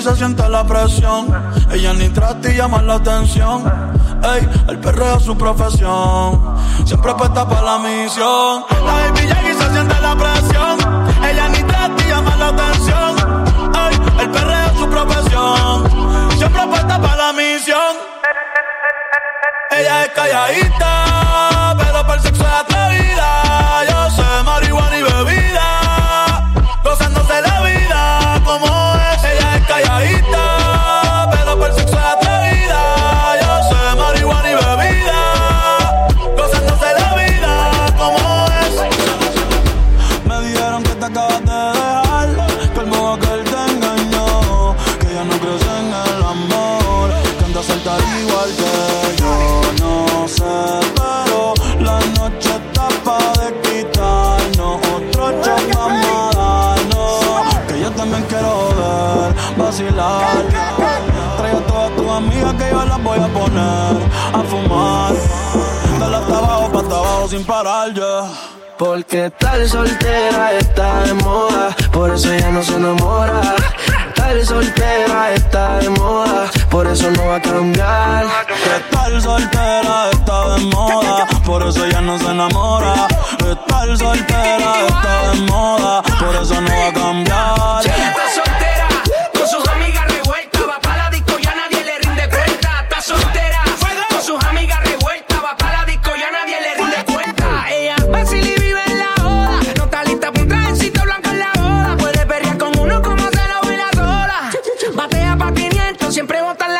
y se siente la presión, ella ni trata y llama la atención. Ey, el perreo es su profesión. Siempre puesta para la misión. La baby llega y se siente la presión. Ella ni trata y llama la atención. Ey, el perreo es su profesión. Siempre puesta para la misión. Ella es calladita, Porque tal soltera está de moda, por eso ella no se enamora. Tal soltera está de moda, por eso no va a cambiar. Estar soltera está de moda, por eso ella no se enamora. Estar soltera está de moda, por eso no va a cambiar. Siempre bota en la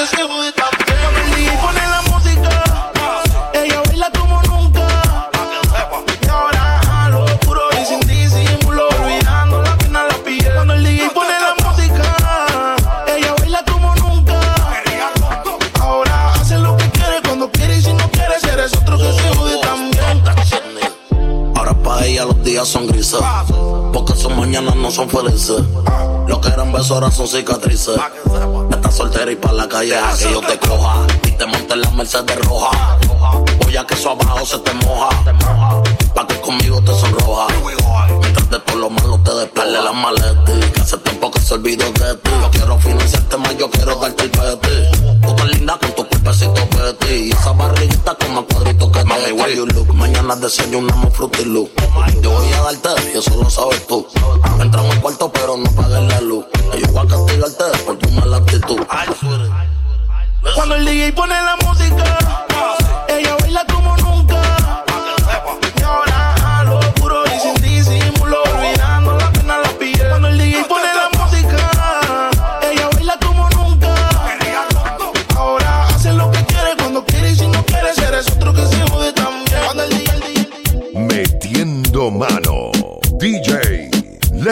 Que se jode también. Pone la música, ella baila como nunca. Y ahora a lo puro y sin disimulo, olvidando la pena en la piel. Cuando el DJ pone la música, ella baila como nunca. Ahora hace lo que quiere cuando quiere y si no quiere, eres otro que se jode también. Ahora pa' ella los días son grises. Porque sus mañanas no son felices. Lo que eran besos ahora son cicatrices. Estás soltera y pa' la calle a que yo te coja. Y te monte en la Mercedes roja. Voy a que eso abajo se te moja. Pa' que conmigo te sonroja. Mientras de todo lo malo te despegue las maletas. Que hace tiempo que se olvidó de ti. Yo quiero financiarte más, yo quiero darte el peti. Tú tan linda con tu pesito Betty. Esa barriguita con más cuadritos que Mami, where you look? Mañana desayunamos frutilu. Yo voy a darte y eso lo sabes tú. Entramos al cuarto pero no pagues la luz. Y yo voy a castigarte por tu mala actitud. Cuando el DJ pone la música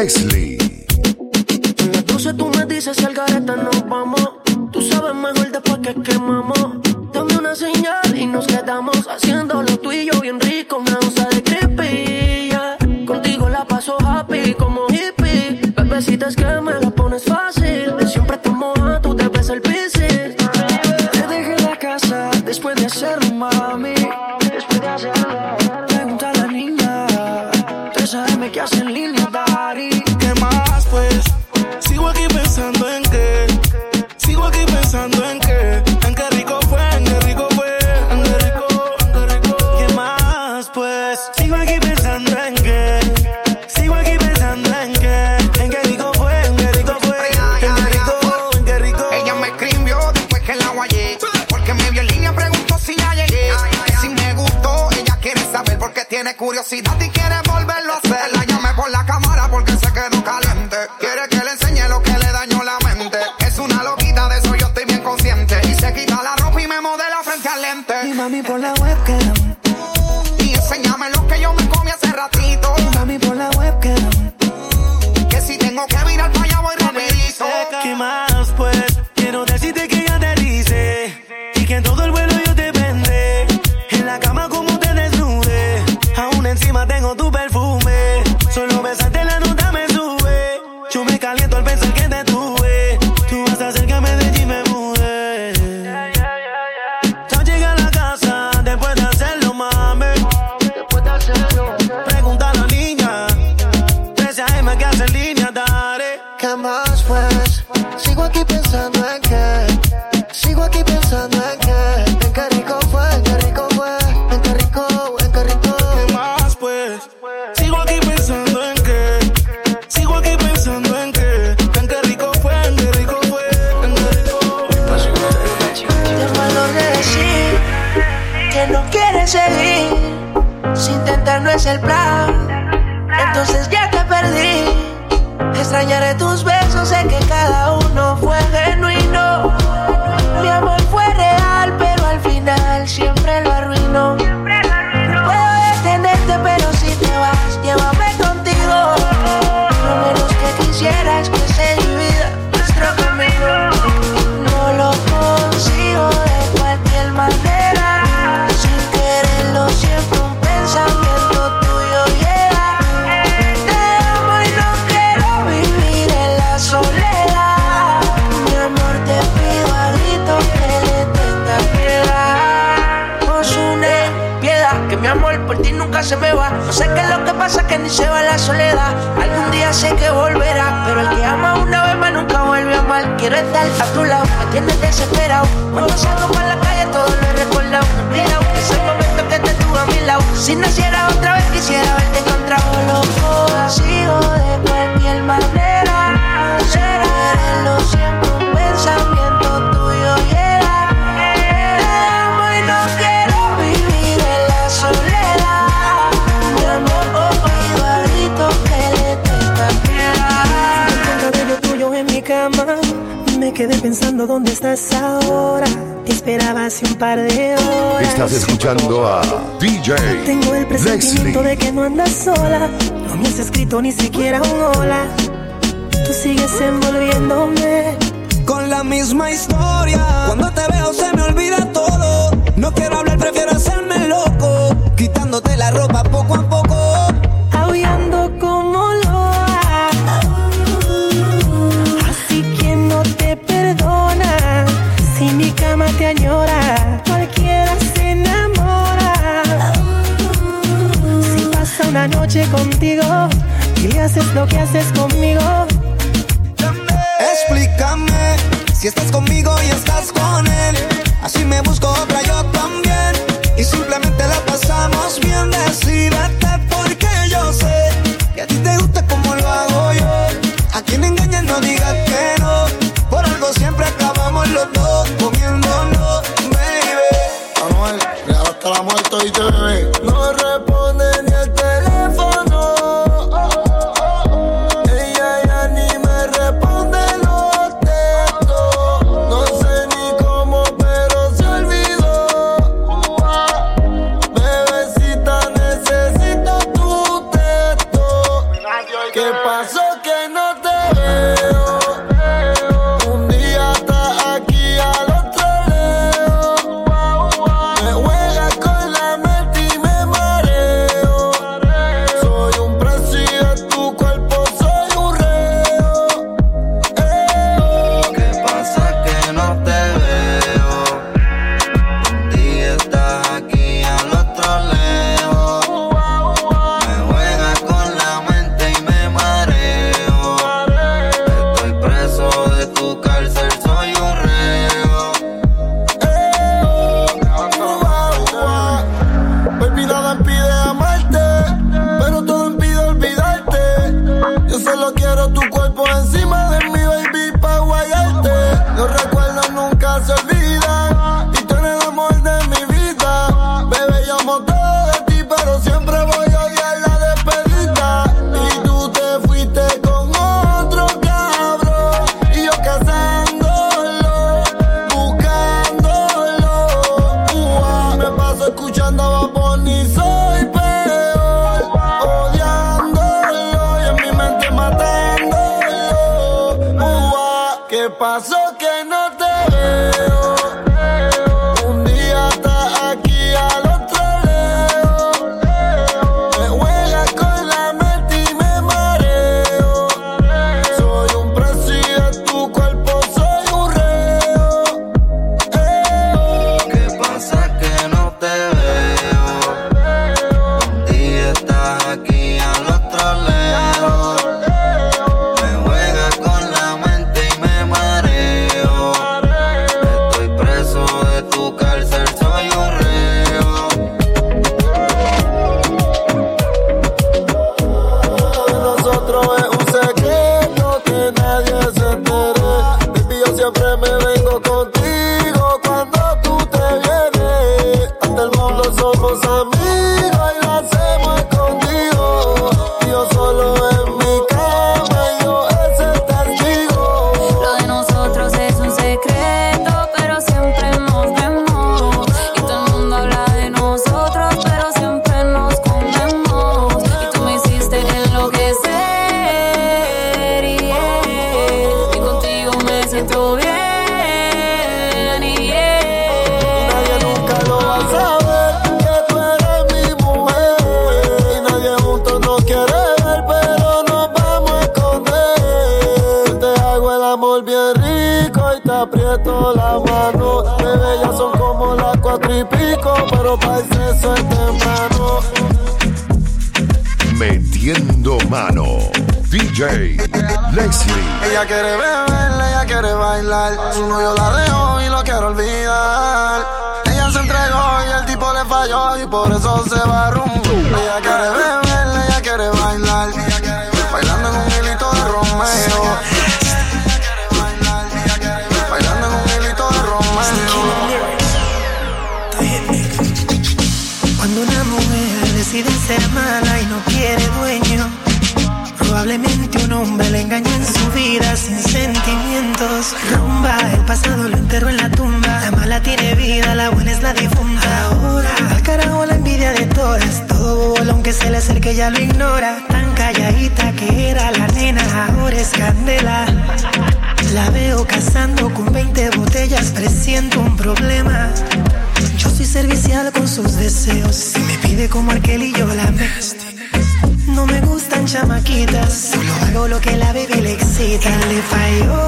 Leslie. En tú me dices si al gareta nos vamos. Tú sabes mejor después que quemamos. Dame una señal y nos quedamos haciendo lo tuyo bien rico. Una onza de creepy. Contigo la paso happy como hippie. Bebecitas que me la pones fácil. Siempre te moja, tú debes el piscis. Te dejé la casa después de hacerlo, mami. Después de hacerlo. Pregunta a la niña. Tú que hace en. Sigo aquí pensando en qué. Sigo aquí pensando en qué. Tan que rico fue, tan que rico fue. Tan que rico Te de decir que no quieres seguir. Si intentar no es el plan, entonces ya te perdí. Extrañaré tus besos, sé que cada uno que te desespera cuando salgo para Pensando dónde estás ahora. Te esperaba hace un par de horas. Estás escuchando a DJ. Tengo el presentimiento Leslie. de que no andas sola. No me has escrito ni siquiera un hola. Tú sigues envolviéndome con la misma historia. Cuando te veo se me olvida todo. No quiero hablar, prefiero hacerme loco. Quitándote la ropa poco a poco contigo y le haces lo que haces conmigo. Esa barriga aprieto la mano. Bebé, ya son como las cuatro y pico, pero para el sexo es temprano. Metiendo mano. DJ Leslie. Ella quiere beber, ella quiere bailar. Su novio la dejó y lo quiero olvidar. Ella se entregó y el tipo le falló y por eso se va rumbo. Ella quiere beber, ella quiere bailar. Bailando en un hilito de Romeo. Ser mala y no quiere dueño, probablemente un hombre le engaña en su vida sin sentimientos. Rumba, el pasado lo enterró en la tumba. La mala tiene vida, la buena es la difunta. Ahora, al carajo la envidia de todas. Todo bobo, aunque se le acerque, ya lo ignora. Tan calladita que era la nena, ahora es candela. La veo cazando con 20 botellas, presiento un problema. Yo soy servicial con sus deseos. Si me pide como aquel y yo la me. No me gustan chamaquitas, solo hago lo que la baby le excita. Le falló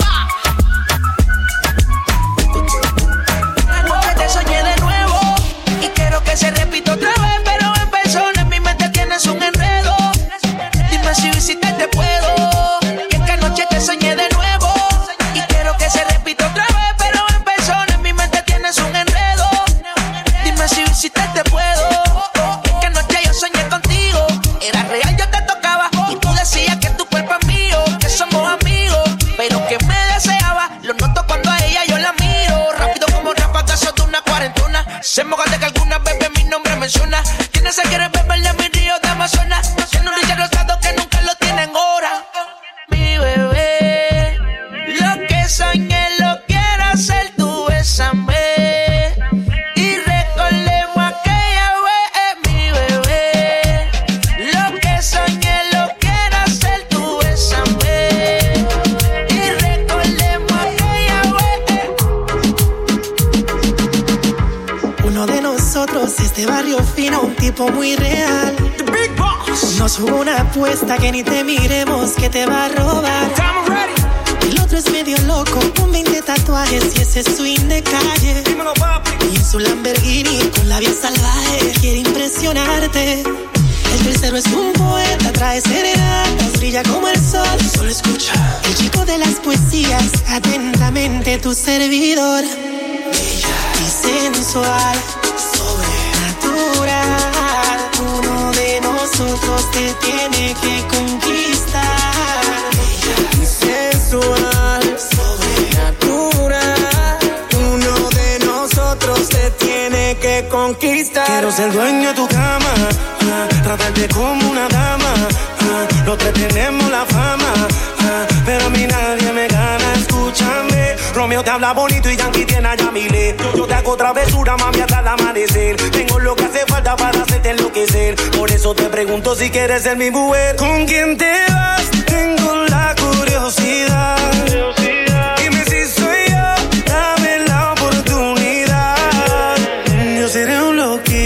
Quiere beber que te va a robar. El otro es medio loco, con 20 tatuajes y ese swing de calle. Y en su Lamborghini con la vida salvaje quiere impresionarte. El tercero es un poeta, trae serenatas, brilla como el sol. Solo escucha. El chico de las poesías, atentamente tu servidor. Bella y sensual, de nosotros te tiene que conquistar. Sensual, sobrenatural. Uno de nosotros te tiene que conquistar. Quiero ser dueño de tu cama, ah, tratarte como una dama. ah, Los tres tenemos la fama, Romeo te habla bonito y Yankee tiene a Yamile. Yo te hago travesura, mami, hasta el amanecer. Tengo lo que hace falta para hacerte enloquecer. Por eso te pregunto si quieres ser mi mujer. ¿Con quién te vas? Tengo la curiosidad.